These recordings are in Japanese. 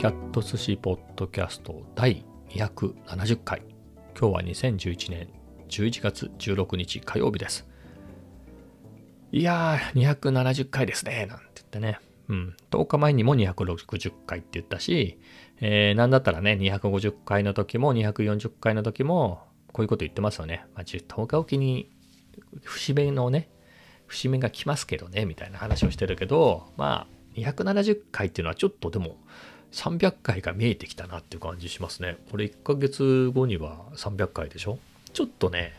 キャット寿司ポッドキャスト第270回。今日は2011年11月16日火曜日です。いやー、270回ですね、なんて言ってね。うん、10日前にも260回って言ったし、えー、なんだったらね、250回の時も240回の時も、こういうこと言ってますよね。まあ、10日おきに節目のね、節目が来ますけどね、みたいな話をしてるけど、まあ、270回っていうのはちょっとでも300回が見えてきたなっていう感じしますね。これ1ヶ月後には300回でしょ？ちょっとね、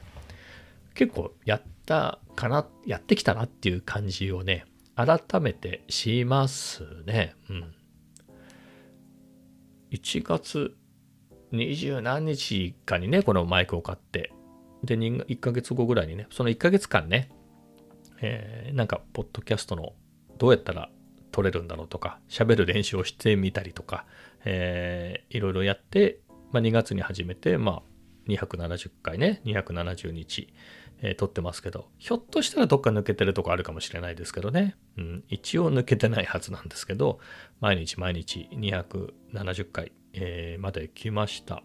結構やったかな、やってきたなっていう感じをね、改めてしますね。うん。1月20何日かにね、このマイクを買って、で、1ヶ月後ぐらいにね、その1ヶ月間ね、えー、なんか、ポッドキャストのどうやったら取れるんだろうとか、喋る練習をしてみたりとか、えー、いろいろやって、まあ、2月に始めて、まあ、270回ね、270日、えー、撮ってますけど、ひょっとしたらどっか抜けてるとこあるかもしれないですけどね、うん、一応抜けてないはずなんですけど、毎日毎日270回、えー、まで来ました。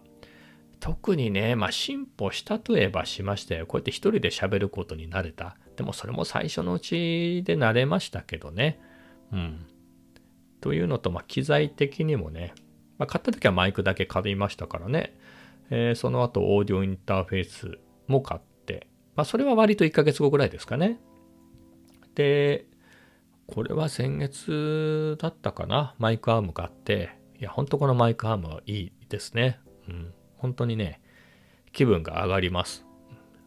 特にね、まあ進歩したといえばしましたよ。こうやって一人で喋ることになれた。でもそれも最初のうちで慣れましたけどね。うん。というのと、まあ、機材的にもね、まあ、買った時はマイクだけ買いましたからね、えー、その後オーディオインターフェースも買って、まあ、それは割と1ヶ月後ぐらいですかね。で、これは先月だったかな、マイクアーム買って、いや、ほんとこのマイクアームはいいですね。うん、本当にね、気分が上がります。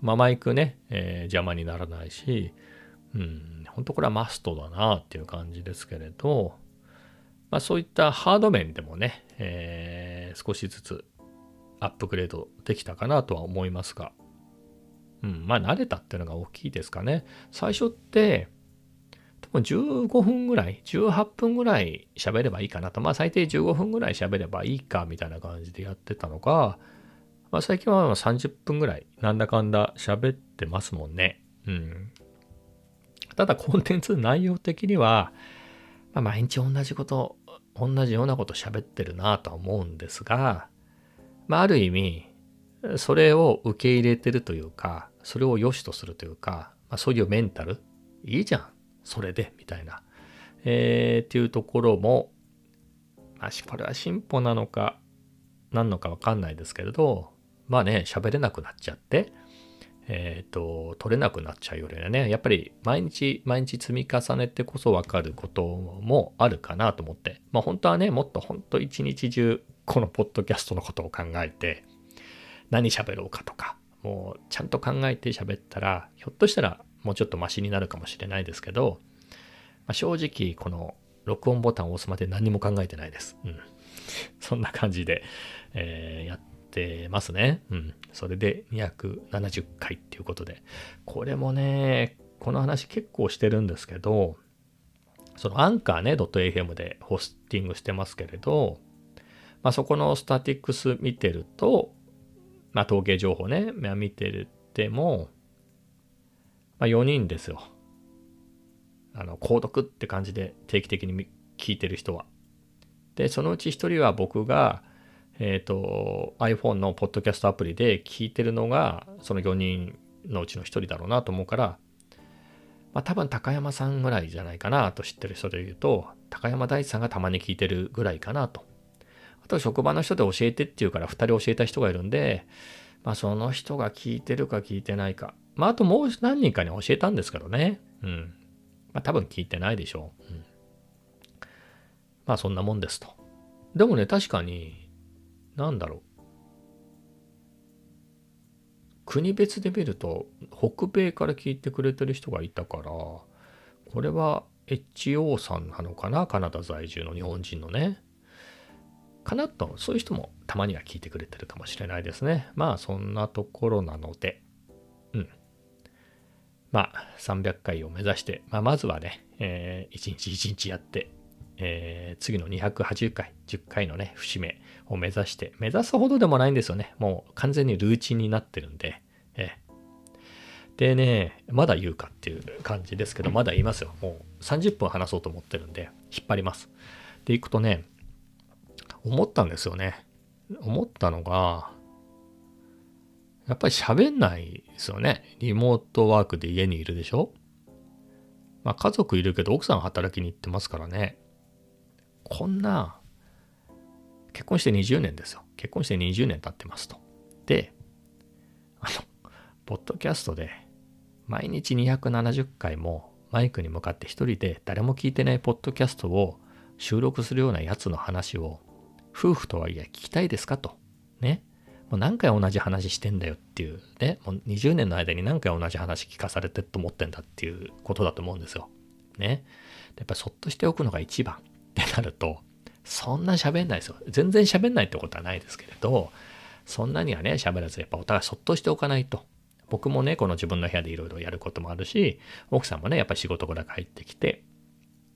まあ、マイクね、えー、邪魔にならないし、うん、本当これはマストだなっていう感じですけれど、まあ、そういったハード面でもね、えー、少しずつアップグレードできたかなとは思いますが、うん、まあ慣れたっていうのが大きいですかね。最初って、多分15分ぐらい、18分ぐらい喋ればいいかなと。まあ最低15分ぐらい喋ればいいかみたいな感じでやってたのが、まあ最近は30分ぐらいなんだかんだ喋ってますもんね。うん。ただコンテンツ内容的には、まあ、毎日同じこと、同じようなこと喋ってるなとは思うんですが、まあ、ある意味、それを受け入れてるというか、それを良しとするというか、まあ、そういうメンタル、いいじゃん、それで、みたいな、えー、っていうところも、まあ、これは進歩なのか、何のかわかんないですけれど、まあね、喋れなくなっちゃって、えっ、ー、と、取れなくなっちゃうよりはね、やっぱり毎日毎日積み重ねてこそ分かることもあるかなと思って、まあ本当はね、もっと本当一日中このポッドキャストのことを考えて、何喋ろうかとか、もうちゃんと考えて喋ったら、ひょっとしたらもうちょっとマシになるかもしれないですけど、まあ、正直この録音ボタンを押すまで何も考えてないです。うん。そんな感じで、えー、やっってますね。うん。それで270回っていうことで。これもね、この話結構してるんですけど、そのアンカーね、.afm でホスティングしてますけれど、まあ、そこのスタティックス見てると、まあ、統計情報ね、見てるっても、まあ、4人ですよ。あの、購読って感じで定期的に聞いてる人は。で、そのうち1人は僕が、えっ、ー、と、iPhone のポッドキャストアプリで聞いてるのが、その4人のうちの1人だろうなと思うから、まあ多分高山さんぐらいじゃないかなと知ってる人で言うと、高山大地さんがたまに聞いてるぐらいかなと。あと職場の人で教えてっていうから2人教えた人がいるんで、まあその人が聞いてるか聞いてないか。まああともう何人かに教えたんですけどね。うん。まあ多分聞いてないでしょう。うん、まあそんなもんですと。でもね、確かになんだろう。国別で見ると、北米から聞いてくれてる人がいたから、これは HO さんなのかなカナダ在住の日本人のね。かなと、そういう人もたまには聞いてくれてるかもしれないですね。まあ、そんなところなので、うん。まあ、300回を目指して、まあ、まずはね、えー、1日1日やって、えー、次の280回、10回のね、節目を目指して、目指すほどでもないんですよね。もう完全にルーチンになってるんで、えー、でね、まだ言うかっていう感じですけど、まだ言いますよ。もう30分話そうと思ってるんで、引っ張ります。で、いくとね、思ったんですよね。思ったのが、やっぱり喋んないですよね。リモートワークで家にいるでしょまあ家族いるけど奥さん働きに行ってますからね。こんな、結婚して20年ですよ。結婚して20年経ってますと。で、あの、ポッドキャストで毎日270回もマイクに向かって一人で誰も聞いてないポッドキャストを収録するようなやつの話を夫婦とはいえ聞きたいですかと。ね。もう何回同じ話してんだよっていうね。もう20年の間に何回同じ話聞かされてと思ってんだっていうことだと思うんですよ。ね。やっぱそっとしておくのが一番ってなると、そんな喋んないですよ。全然喋んないってことはないですけれど、そんなにはね、喋らず、やっぱお互いそっとしておかないと。僕もね、この自分の部屋でいろいろやることもあるし、奥さんもね、やっぱ仕事から帰ってきて、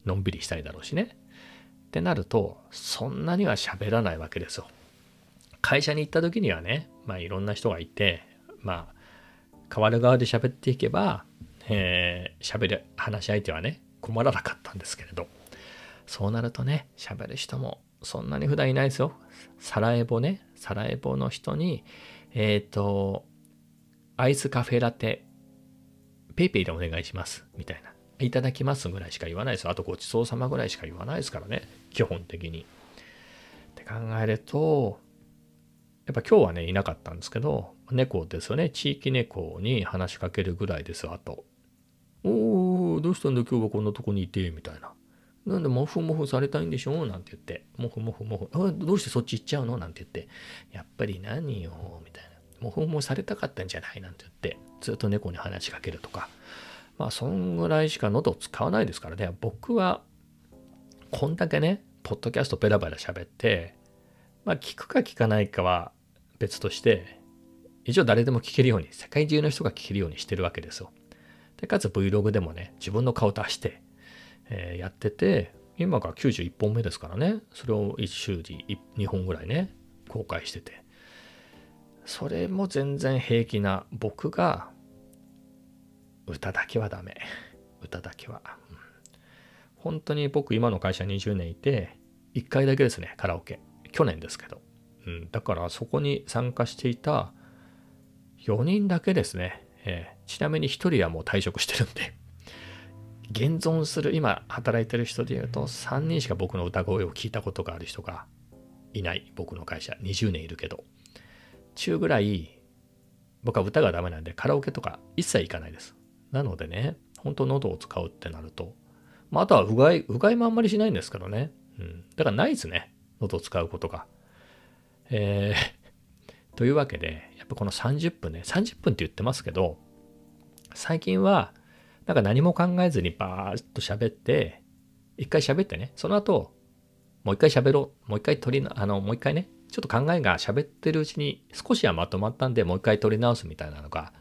のんびりしたいだろうしね。ってなると、そんなには喋らないわけですよ。会社に行った時にはね、まあいろんな人がいて、まあ、変わる側で喋っていけば、えー、喋る話し相手はね、困らなかったんですけれど、そうなるとね、喋る人もそんなに普段いないですよ。サラエボね、サラエボの人に、えっ、ー、と、アイスカフェラテ、ペイペイでお願いします、みたいな。いただきますぐらいしか言わないですよ。あとごちそうさまぐらいしか言わないですからね、基本的に。って考えると、やっぱ今日はね、いなかったんですけど、猫ですよね。地域猫に話しかけるぐらいですあと。おー、どうしたんだ今日はこんなとこにいて、みたいな。なんで、モフモフされたいんでしょ？なんて言って、モフモフモフ、どうしてそっち行っちゃうの？なんて言って、やっぱり何よ、みたいな。モフモフされたかったんじゃない？なんて言って、ずっと猫に話しかけるとか。まあ、そんぐらいしか喉を使わないですからね。僕は、こんだけね、ポッドキャストペラペラ喋って、まあ、聞くか聞かないかは別として、一応誰でも聞けるように、世界中の人が聞けるようにしてるわけですよ。で、かつ Vlog でもね、自分の顔出して、えー、やってて、今が91本目ですからね、それを1週に2本ぐらいね、公開してて。それも全然平気な僕が、歌だけはダメ。歌だけは。本当に僕今の会社20年いて、1回だけですね、カラオケ。去年ですけど。うん、だからそこに参加していた4人だけですね。えー、ちなみに1人はもう退職してるんで、現存する、今働いてる人で言うと3人しか僕の歌声を聞いたことがある人がいない。僕の会社。20年いるけど。中ぐらい、僕は歌がダメなんでカラオケとか一切行かないです。なのでね、本当喉を使うってなると、まあ、あとはうがい、うがいもあんまりしないんですけどね。うん。だからないですね。喉を使うことが。えー、というわけで、やっぱこの30分ね、30分って言ってますけど、最近は、なんか何も考えずにバーッと喋って、一回喋ってね、その後、もう一回喋ろう。もう一回取りあの、もう一回ね、ちょっと考えが喋ってるうちに少しはまとまったんで、もう一回取り直すみたいなのが、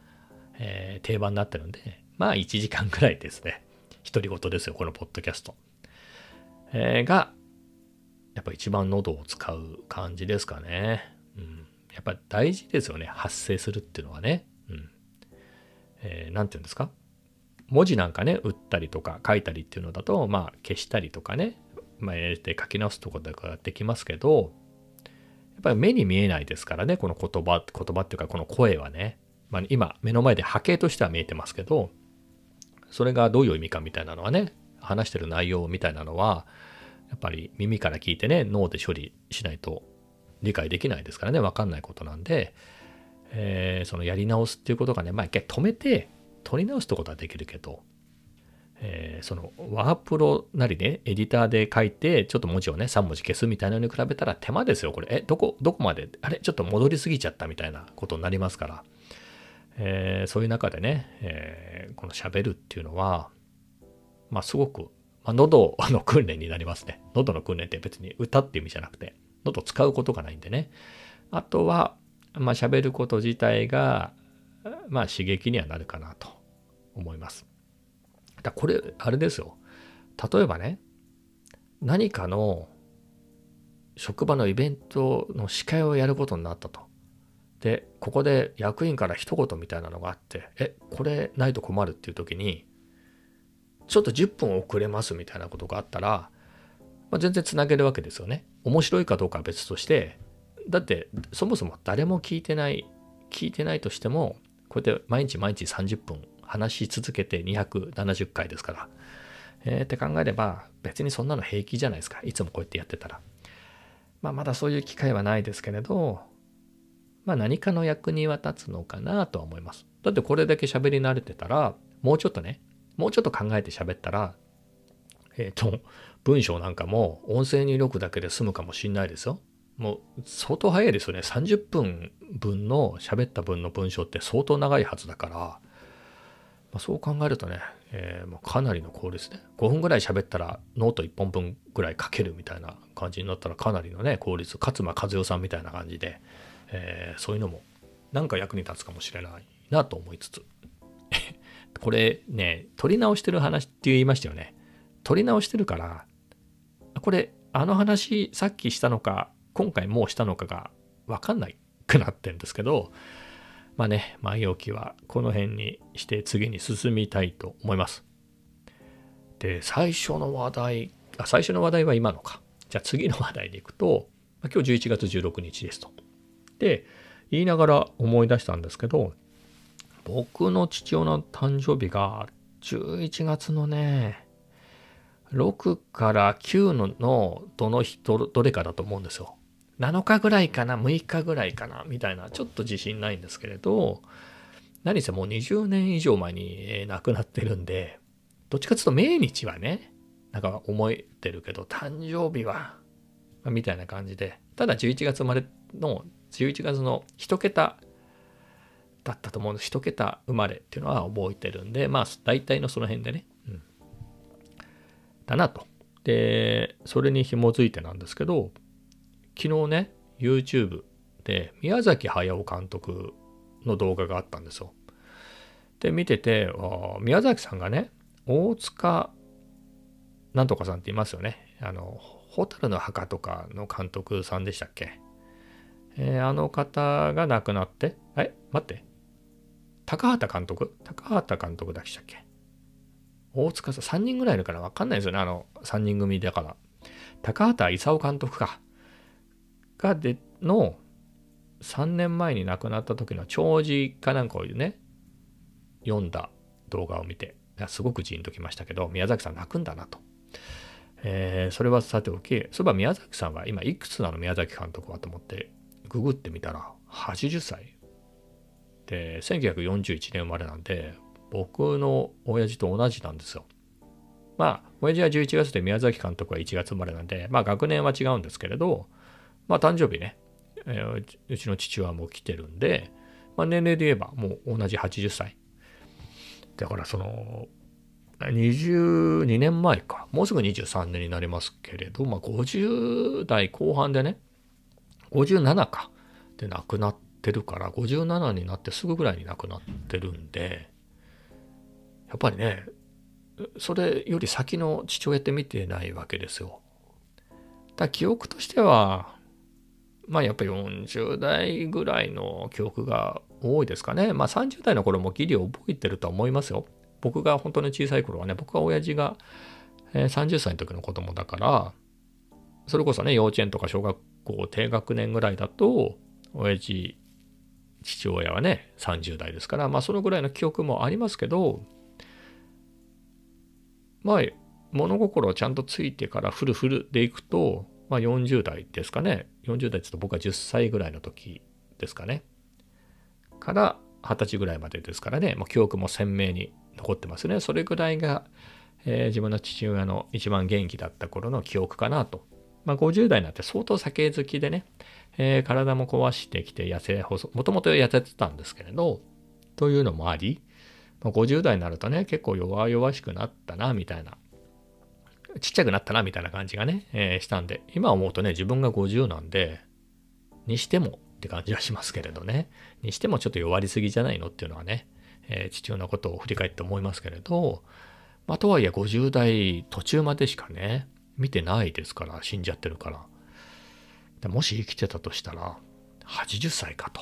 えー、定番になってるんで、まあ1時間くらいですね。独り言ですよ、このポッドキャスト。えー、が、やっぱ一番喉を使う感じですかね。うん。やっぱ大事ですよね。発声するっていうのはね。うん。えー、なんて言うんですか？文字なんかね、打ったりとか書いたりっていうのだと、まあ消したりとかね、まあ入れて書き直すところができますけど、やっぱり目に見えないですからね、この言葉、言葉っていうかこの声はね。まあ今目の前で波形としては見えてますけど、それがどういう意味かみたいなのはね、話してる内容みたいなのは、やっぱり耳から聞いてね、脳で処理しないと理解できないですからね、わかんないことなんで、えー、そのやり直すっていうことがね、まあ一回止めて、取り直すってことはできるけど、えー、そのワープロなりね、エディターで書いて、ちょっと文字をね、3文字消すみたいなのに比べたら手間ですよ、これ。え、どこ、どこまで、あれ、ちょっと戻りすぎちゃったみたいなことになりますから、えー、そういう中でね、えー、この喋るっていうのは、まあすごくまあ、喉の訓練になりますね。喉の訓練って別に歌っていう意味じゃなくて、喉使うことがないんでね。あとは、まあ、喋ること自体が、まあ、刺激にはなるかなと思います。だこれ、あれですよ。例えばね、何かの職場のイベントの司会をやることになったと。で、ここで役員から一言みたいなのがあって、え、これないと困るっていう時に、ちょっと10分遅れますみたいなことがあったら、まあ、全然つなげるわけですよね。面白いかどうかは別としてだってそもそも誰も聞いてない聞いてないとしてもこうやって毎日毎日30分話し続けて270回ですから、えー、って考えれば別にそんなの平気じゃないですかいつもこうやってやってたら。まあ、まだそういう機会はないですけれど、まあ、何かの役には立つのかなとは思います。だってこれだけ喋り慣れてたらもうちょっとねもうちょっと考えて喋ったらえっ、ー、と文章なんかも音声入力だけで済むかもしんないですよ。もう相当早いですよね。30分分の喋った分の文章って相当長いはずだから、まあ、そう考えるとね、えー、もうかなりの効率で、5分ぐらい喋ったらノート1本分ぐらい書けるみたいな感じになったらかなりのね、効率、勝間和代さんみたいな感じで、えー、そういうのもなんか役に立つかもしれないなと思いつつ。これね、取り直してる話って言いましたよね。取り直してるから、これ、あの話さっきしたのか、今回もうしたのかがわかんないくなってんですけど、まあね、前置きはこの辺にして次に進みたいと思います。で、最初の話題、あ、最初の話題は今のか。じゃあ次の話題でいくと、今日11月16日ですと。で、言いながら思い出したんですけど、僕の父親の誕生日が11月のね、6から9ののどの日どれかだと思うんですよ。7日ぐらいかな、6日ぐらいかな、みたいな、ちょっと自信ないんですけれど、何せもう20年以上前に亡くなってるんで、どっちかというと命日はね、なんか思えてるけど、誕生日は、みたいな感じで、ただ11月生まれの、11月の1桁だったと思うんです。1桁生まれっていうのは覚えてるんで、まあ大体のその辺でね、うん、だなと。で、それに紐づいてなんですけど、昨日ね、YouTube で宮崎駿監督の動画があったんですよ。で、見てて、宮崎さんがね、大塚なんとかさんっていますよね。あの、蛍の墓とかの監督さんでしたっけ？えー、あの方が亡くなって、え待って。高畑監督？高畑監督だしたっけ？大塚さん、3人ぐらいいるから分かんないですよね。あの、3人組だから。高畑勲監督か。がでの3年前に亡くなった時の弔辞かなんかをね読んだ動画を見てすごくジーンときましたけど宮崎さん泣くんだなと、えー、それはさておきそういえば宮崎さんは今いくつなの宮崎監督はと思ってググってみたら80歳。で1941年生まれなんで僕の親父と同じなんですよ。まあ親父は11月で宮崎監督は1月生まれなんでまあ学年は違うんですけれどまあ誕生日ね、えー、うちの父はもう来てるんで、まあ、年齢で言えばもう同じ80歳。だからその、22年前か。もうすぐ23年になりますけれど、まあ50代後半でね、57か。で亡くなってるから、57になってすぐぐらいに亡くなってるんで、やっぱりね、それより先の父親って見てないわけですよ。だ記憶としては、まあやっぱり40代ぐらいの記憶が多いですかね。まあ30代の頃もギリ覚えてるとは思いますよ。僕が本当に小さい頃はね、僕は親父が30歳の時の子供だから、それこそね、幼稚園とか小学校低学年ぐらいだと、親父、父親はね、30代ですから、まあそのぐらいの記憶もありますけど、まあ物心をちゃんとついてからフルフルでいくと、まあ、40代ですかね。40代ちょっと僕は10歳ぐらいの時ですかね。から20歳ぐらいまでですからね、もう記憶も鮮明に残ってますね。それぐらいが、えー、自分の父親の一番元気だった頃の記憶かなと。まあ、50代になって相当酒好きでね、えー、体も壊してきて痩せ細、もともと痩せてたんですけれど、というのもあり、まあ、50代になるとね、結構弱々しくなったな、みたいなちっちゃくなったなみたいな感じがね、えー、したんで、今思うとね、自分が50なんで、にしてもって感じはしますけれどね、にしてもちょっと弱りすぎじゃないのっていうのはね、えー、父親のことを振り返って思いますけれど、まあ、とはいえ50代途中までしかね、見てないですから、死んじゃってるから。でもし生きてたとしたら、80歳かと。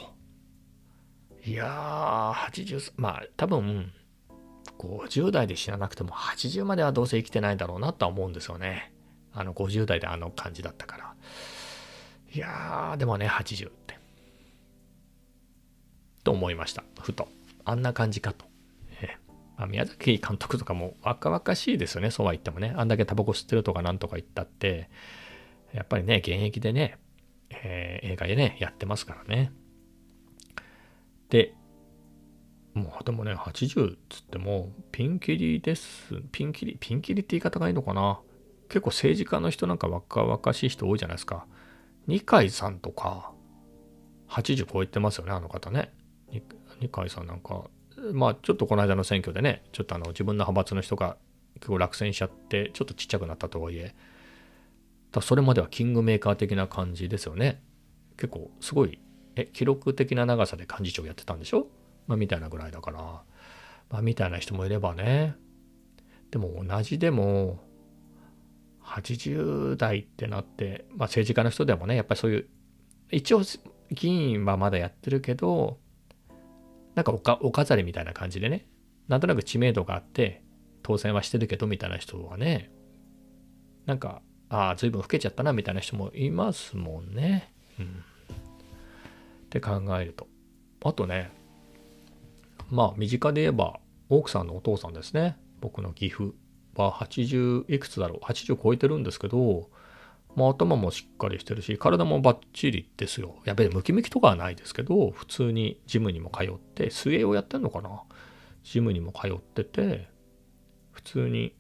いやー、80、まあ多分、50代で死ななくても80まではどうせ生きてないだろうなとは思うんですよね。あの50代であの感じだったから。いやー、でもね、80って。と思いました。ふと。あんな感じかと。えまあ、宮崎監督とかも若々しいですよね、そうは言ってもね。あんだけタバコ吸ってるとかなんとか言ったって、やっぱりね、現役でね、えー、映画でね、やってますからね。で、もうでもね、80っつっても、ピンキリです。ピンキリ、ピンキリって言い方がいいのかな。結構政治家の人なんか若々しい人多いじゃないですか。二階さんとか、80超えてますよね、あの方ね。二階さんなんか、まあちょっとこの間の選挙でね、ちょっとあの自分の派閥の人が結構落選しちゃって、ちょっとちっちゃくなったとはいえ、だそれまではキングメーカー的な感じですよね。結構すごい、え、記録的な長さで幹事長やってたんでしょ？まあみたいなぐらいだから、まあみたいな人もいればね。でも同じでも、80代ってなって、まあ政治家の人でもね、やっぱりそういう、一応議員はまだやってるけど、なんかお飾りみたいな感じでね、なんとなく知名度があって、当選はしてるけどみたいな人はね、なんかああ、随分老けちゃったなみたいな人もいますもんね。うん。って考えると。あとね、まあ身近で言えば奥さんのお父さんですね。僕の岐阜は80いくつだろう ?80 超えてるんですけど、まあ頭もしっかりしてるし、体もバッチリですよ。やべえ、ムキムキとかはないですけど、普通にジムにも通って、水泳をやってんのかなジムにも通ってて、普通に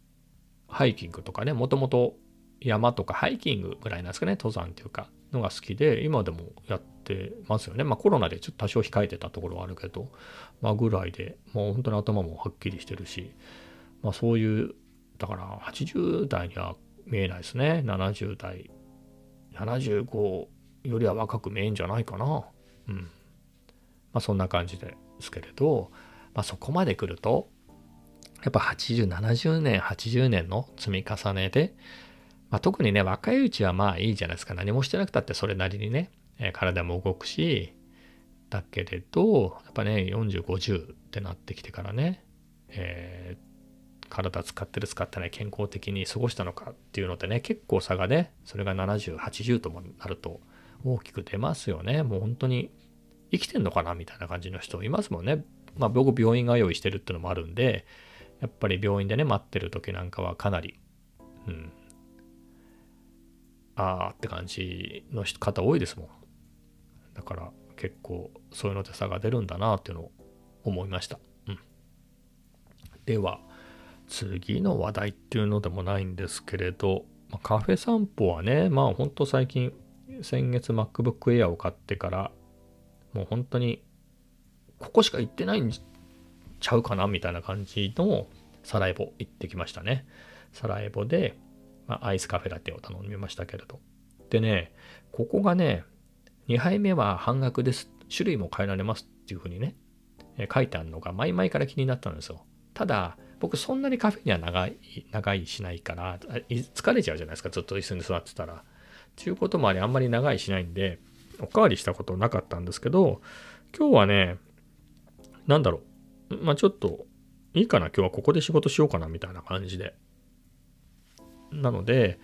ハイキングとかね、もともと山とかハイキングぐらいなんですかね、登山っていうか、のが好きで、今でもやってますよね。まあコロナでちょっと多少控えてたところはあるけど、まあぐらいで、もう本当に頭もはっきりしてるし、まあそういう、だから80代には見えないですね。70代、75よりは若く見えんじゃないかな。うん。まあそんな感じですけれど、まあそこまで来ると、やっぱ80、70年、80年の積み重ねで、まあ、特にね、若いうちはまあいいじゃないですか。何もしてなくたってそれなりにね、え、体も動くし、だけれど、やっぱね、40、50ってなってきてからね、えー、体使ってる使ってない健康的に過ごしたのかっていうのでね、結構差がね、それが70、80ともなると大きく出ますよね。もう本当に生きてんのかなみたいな感じの人いますもんね。まあ僕病院が用意してるってのもあるんで、やっぱり病院でね、待ってる時なんかはかなり、うん、あーって感じの方多いですもん。だから結構そういうので差が出るんだなっていうのを思いました。うん。では、次の話題っていうのでもないんですけれど、まカフェ散歩はね、まあ本当最近、先月 MacBook Air を買ってから、もう本当に、ここしか行ってないんちゃうかなみたいな感じのサラエボ行ってきましたね。サラエボで、まあ、アイスカフェラテを頼みましたけれど。でね、ここがね、2杯目は半額です。種類も変えられますっていうふうにね、え書いてあるのが前々から気になったんですよ。ただ、僕そんなにカフェには長い、長いしないから、疲れちゃうじゃないですか、ずっと椅子に座ってたら。ちゅうこともあり、あんまり長いしないんで、おかわりしたことなかったんですけど、今日はね、なんだろう、まあちょっと、いいかな、今日はここで仕事しようかな、みたいな感じで、なので、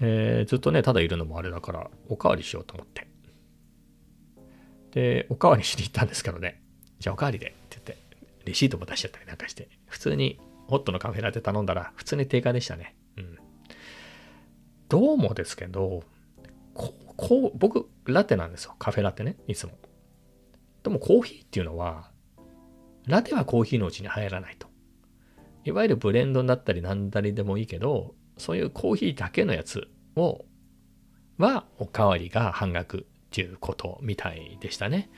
えー、ずっとね、ただいるのもあれだから、おかわりしようと思って。で、おかわりしに行ったんですけどね、じゃあおかわりでって言って、レシートも出しちゃったりなんかして、普通にホットのカフェラテ頼んだら、普通に定価でしたね。うん。どうもですけど、こうこう、僕、ラテなんですよ。カフェラテね、いつも。でもコーヒーっていうのは、ラテはコーヒーのうちに入らないと。いわゆるブレンドになったりなんだりでもいいけど、そういうコーヒーだけのやつを、はおかわりが半額っていうことみたいでしたね。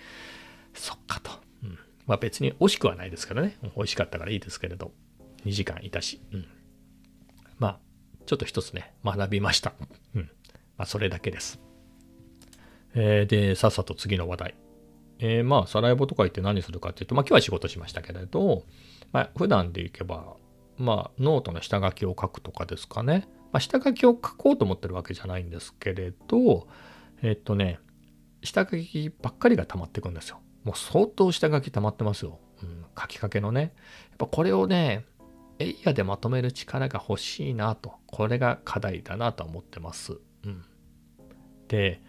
そっかと。うん、まあ別に惜しくはないですからね。美味しかったからいいですけれど、2時間いたし。うん、まあ、ちょっと一つね、学びました。うん。まあそれだけです。えー、で、さっさと次の話題。えー、まあ、サラエボとか行って何するかっていうと、まあ今日は仕事しましたけれど、まあ普段で行けば、まあ、ノートの下書きを書くとかですかね。まあ、下書きを書こうと思ってるわけじゃないんですけれど、えっとね、下書きばっかりが溜まってくんですよ。もう相当下書き溜まってますよ。うん、書きかけのね。やっぱこれをね、エイヤでまとめる力が欲しいなと。これが課題だなと思ってます。うん。で、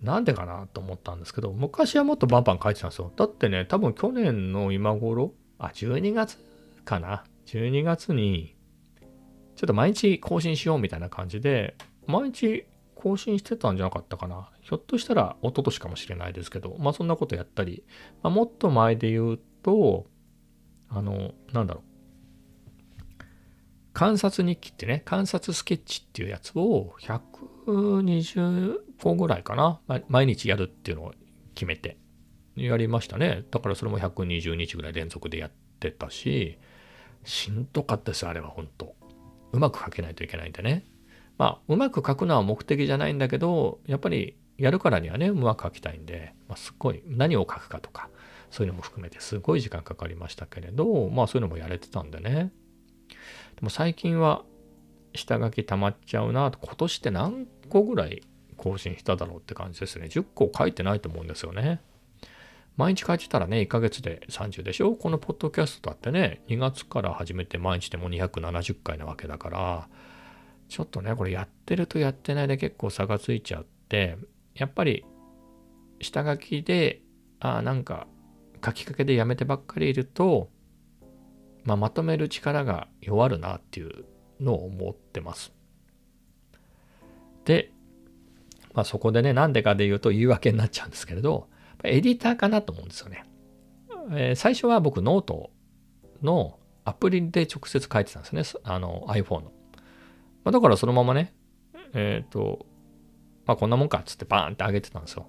なんでかなと思ったんですけど、昔はもっとバンバン書いてたんですよ。だってね、多分去年の今頃、あ、12月かな。12月に、ちょっと毎日更新しようみたいな感じで、毎日更新してたんじゃなかったかな。ひょっとしたら一昨年かもしれないですけど、まあそんなことやったり、まあ、もっと前で言うと、あの、なんだろう。観察日記ってね、観察スケッチっていうやつを120個ぐらいかな。毎日やるっていうのを決めてやりましたね。だからそれも120日ぐらい連続でやってたし、しんどかったです、あれは本当うまく書けないといけないんでね。まあ、うまく書くのは目的じゃないんだけど、やっぱりやるからにはね、うまく書きたいんで、まあ、すっごい何を書くかとか、そういうのも含めてすごい時間かかりましたけれど、まあそういうのもやれてたんでね。でも最近は下書き溜まっちゃうなと、今年って何個ぐらい更新しただろうって感じですね。10個書いてないと思うんですよね。毎日書いてたらね、1ヶ月で30でしょ？このポッドキャストだってね、2月から始めて毎日でも270回なわけだから、ちょっとね、これやってるとやってないで結構差がついちゃって、やっぱり下書きで、ああなんか書きかけでやめてばっかりいると、まあ、まとめる力が弱るなっていうのを思ってます。で、まあ、そこでね、なんでかで言うと言い訳になっちゃうんですけれど、エディターかなと思うんですよね。えー、最初は僕ノートのアプリで直接書いてたんですね。あの iPhone の。まあ、だからそのままね、えっ、ー、と、まあこんなもんかっつってバーンって上げてたんですよ。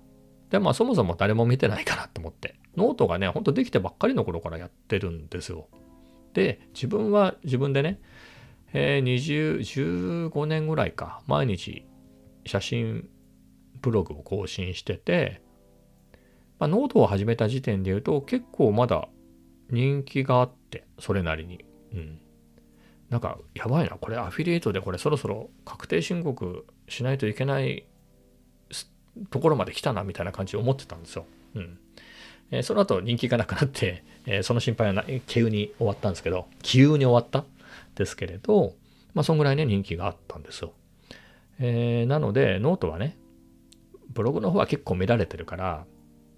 で、まあそもそも誰も見てないかなと思って。ノートがね、ほんとできてばっかりの頃からやってるんですよ。で、自分は自分でね、えー、20、15年ぐらいか、毎日写真ブログを更新してて、まあ、ノートを始めた時点で言うと結構まだ人気があって、それなりに。うん。なんか、やばいな。これアフィリエイトでこれそろそろ確定申告しないといけないところまで来たなみたいな感じで思ってたんですよ。うん。えー、その後人気がなくなって、えー、その心配はな急に終わったんですけど、急に終わった？ですけれど、まあ、そんぐらいね、人気があったんですよ。えー、なので、ノートはね、ブログの方は結構見られてるから、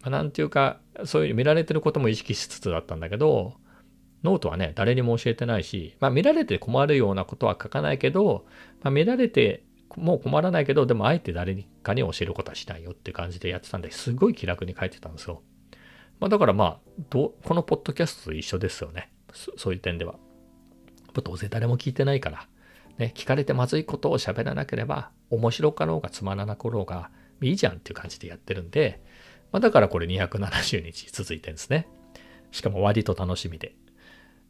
なんていうか、そういう見られてることも意識しつつだったんだけど、ノートはね、誰にも教えてないし、まあ見られて困るようなことは書かないけど、まあ、見られてもう困らないけど、でもあえて誰かに教えることはしないよって感じでやってたんで、すごい気楽に書いてたんですよ。まあだからまあ、このポッドキャストと一緒ですよね。そういう点では。どうせ誰も聞いてないから、ね、聞かれてまずいことを喋らなければ、面白かろうがつまらなかろうが、いいじゃんっていう感じでやってるんで、まあ、だからこれ270日続いてるんですね。しかも割と楽しみで。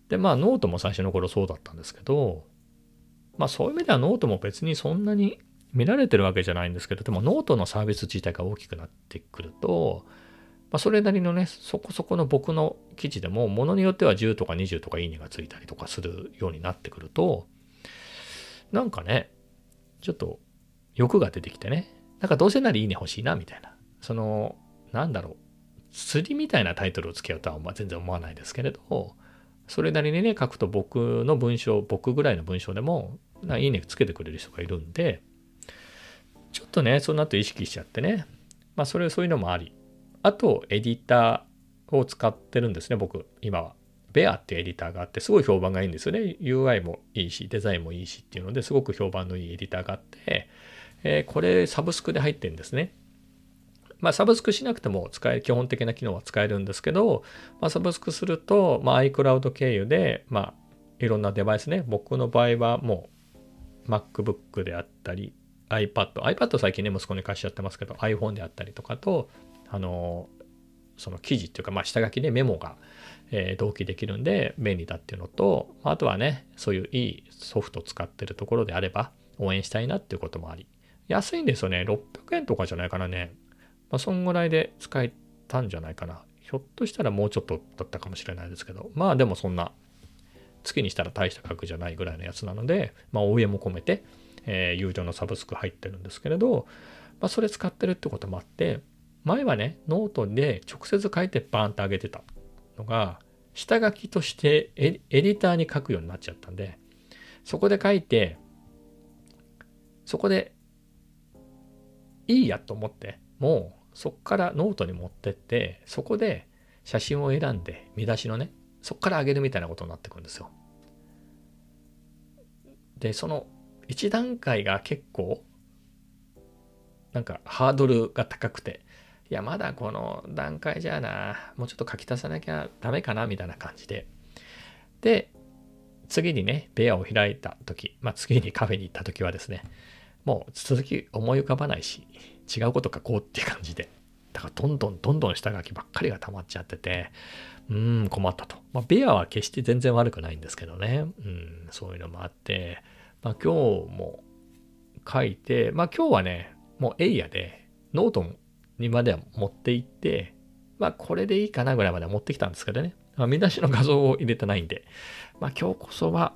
で、まあノートも最初の頃そうだったんですけど、まあそういう意味ではノートも別にそんなに見られてるわけじゃないんですけど、でもノートのサービス自体が大きくなってくると、まあ、それなりのね、そこそこの僕の記事でも、ものによっては10とか20とかいいねがついたりとかするようになってくると、なんかね、ちょっと欲が出てきてね、なんかどうせならいいね欲しいな、みたいな。その、なんだろう、釣りみたいなタイトルをつけようとは全然思わないですけれど、それなりにね、書くと僕の文章、僕ぐらいの文章でも、いいねつけてくれる人がいるんで、ちょっとね、その後意識しちゃってね、まあそれ、そういうのもあり、あと、エディターを使ってるんですね、僕、今は。ベアっていうエディターがあって、すごい評判がいいんですよね。UI もいいし、デザインもいいしっていうのですごく評判のいいエディターがあって、えー、これサブスクで入ってるんですね。まあ、サブスクしなくても使える、基本的な機能は使えるんですけど、まあ、サブスクすると、まあ、iCloud 経由で、まあ、いろんなデバイスね、僕の場合はもう MacBook であったり、iPad、iPad 最近ね、息子に貸しちゃってますけど、iPhone であったりとかと、あの、その記事っていうか、まあ、下書きでメモが、えー、同期できるんで便利だっていうのと、あとはね、そういういいソフト使ってるところであれば応援したいなっていうこともあり、安いんですよね。600円とかじゃないかなね。まあ、そんぐらいで使えたんじゃないかな。ひょっとしたらもうちょっとだったかもしれないですけど、まあでもそんな、月にしたら大した額じゃないぐらいのやつなので、まあ応援も込めて、えー、有料のサブスク入ってるんですけれど、まあそれ使ってるってこともあって、前はね、ノートで直接書いてバーンって上げてたのが、下書きとしてエディターに書くようになっちゃったんで、そこで書いて、そこでいいやと思って、もうそこからノートに持ってってそこで写真を選んで見出しのねそこから上げるみたいなことになってくるんですよ。でその1段階が結構なんかハードルが高くていやまだこの段階じゃなもうちょっと書き足さなきゃダメかなみたいな感じでで次にねベアを開いた時まあ次にカフェに行った時はですねもう続き思い浮かばないし違うこと書こうっていう感じで。だからどんどんどんどん下書きばっかりが溜まっちゃってて。うーん困ったと、まあ、ベアは決して全然悪くないんですけどね。うんそういうのもあって。まあ今日も書いてまあ今日はねもうエイヤでノートにまでは持って行って、まあこれでいいかなぐらいまでは持ってきたんですけどね。まあ、見出しの画像を入れてないんで、まあ今日こそは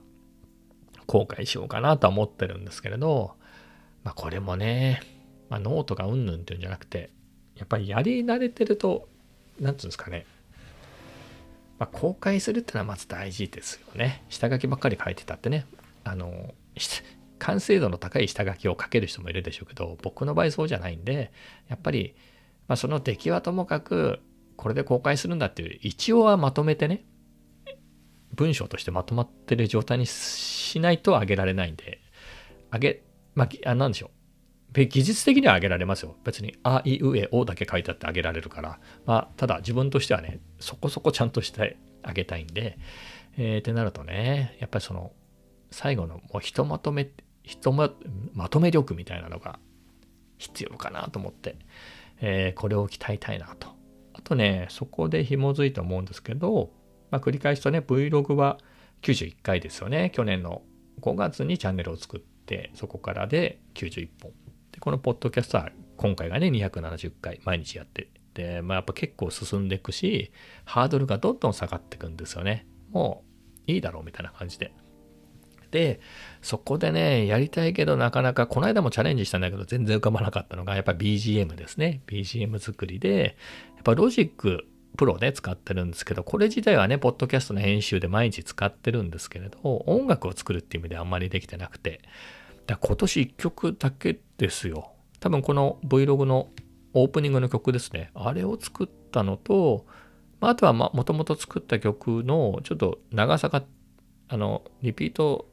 公開しようかなとは思ってるんですけれど、まあこれもね、まあノートがうんぬんっていうんじゃなくて、やっぱりやり慣れてると、なんつうんですかね、まあ、公開するってのはまず大事ですよね。下書きばっかり書いてたってね、あの、完成度の高い下書きを書ける人もいるでしょうけど、僕の場合そうじゃないんで、やっぱり、まあ、その出来はともかく、これで公開するんだっていう、一応はまとめてね、文章としてまとまってる状態にしないと上げられないんで、上げ、まあ、あなんでしょう。技術的には上げられますよ。別に、あ、い、う、え、おだけ書いてあって上げられるから。まあ、ただ自分としてはね、そこそこちゃんとしてあげたいんで、えー、ってなるとね、やっぱりその、最後のもうひとまとめ、ひとま、まとめ力みたいなのが必要かなと思って、えー、これを鍛えたいなと。あとね、そこで紐づいて思うんですけど、まあ、繰り返すとね、Vlog は91回ですよね。去年の5月にチャンネルを作って、そこからで91本。このポッドキャストは今回がね、270回毎日やって、で、まあやっぱ結構進んでいくし、ハードルがどんどん下がっていくんですよね。もういいだろうみたいな感じで。で、そこでね、やりたいけどなかなか、この間もチャレンジしたんだけど全然浮かばなかったのが、やっぱ BGM ですね。BGM 作りで、やっぱロジックプロね、使ってるんですけど、これ自体はね、ポッドキャストの編集で毎日使ってるんですけれど、音楽を作るっていう意味であんまりできてなくて、だ今年1曲だけですよ。多分この Vlog のオープニングの曲ですね。あれを作ったのと、まあとはもともと作った曲のちょっと長さが、あの、リピート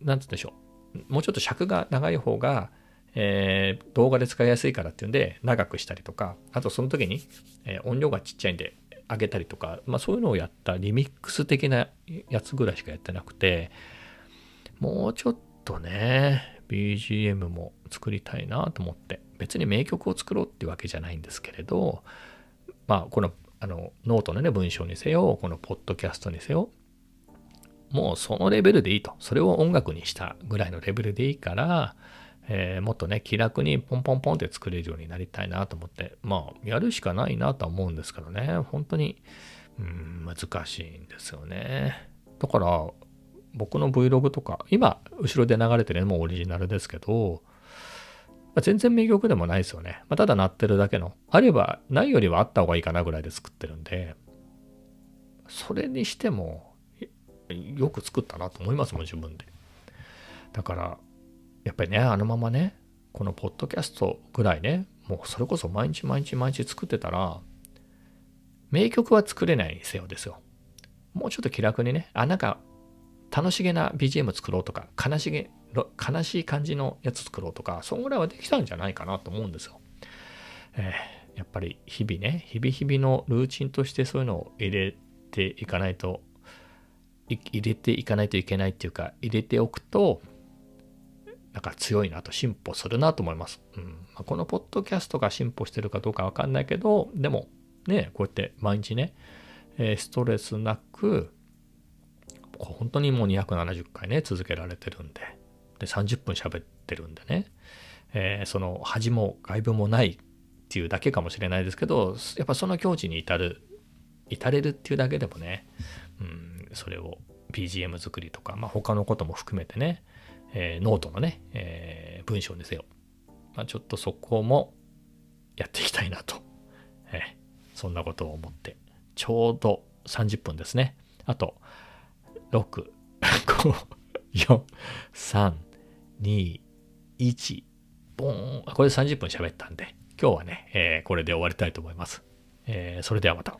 なんつうんでしょう。もうちょっと尺が長い方が、えー、動画で使いやすいからっていうんで、長くしたりとか、あとその時に、えー、音量がちっちゃいんで上げたりとか、まあそういうのをやったリミックス的なやつぐらいしかやってなくて、もうちょっとね、BGM も作りたいなと思って、別に名曲を作ろうってわけじゃないんですけれど、まあこのあのノートのね文章にせよ、このポッドキャストにせよ、もうそのレベルでいいと。それを音楽にしたぐらいのレベルでいいから、えー、もっとね、気楽にポンポンポンって作れるようになりたいなと思って、まあ、やるしかないなとは思うんですけどね、本当に、うん、難しいんですよね。だから、僕の Vlog とか、今、後ろで流れてるのもオリジナルですけど、まあ、全然名曲でもないですよね。まあ、ただ鳴ってるだけの。あれば、ないよりはあった方がいいかなぐらいで作ってるんで、それにしても、よく作ったなと思いますもん自分でだからやっぱりねあのままねこのポッドキャストぐらいねもうそれこそ毎日毎日毎日作ってたら名曲は作れないせよですよもうちょっと気楽にねあなんか楽しげな BGM 作ろうとか悲しげ悲しい感じのやつ作ろうとかそんぐらいはできたんじゃないかなと思うんですよ、えー、やっぱり日々ね日々日々のルーチンとしてそういうのを入れていかないと入れていかないといけないっていうか入れておくとなんか強いなと進歩するなと思います。うんま、このポッドキャストが進歩してるかどうかわかんないけどでもねこうやって毎日ね、え、ストレスなく本当にもう270回ね続けられてるんで。で30分喋ってるんでね、えー、その恥も外部もないっていうだけかもしれないですけどやっぱその境地に至る至れるっていうだけでもね、うん、それを BGM 作りとか、まあ、他のことも含めてね、えー、ノートのね、えー、文章にせよ、まあ、ちょっとそこもやっていきたいなと、えー、そんなことを思って。ちょうど30分ですね。あと6 5 4 3 2 1本、これで30分喋ったんで、今日はね、えー、これで終わりたいと思います。えー、それではまた。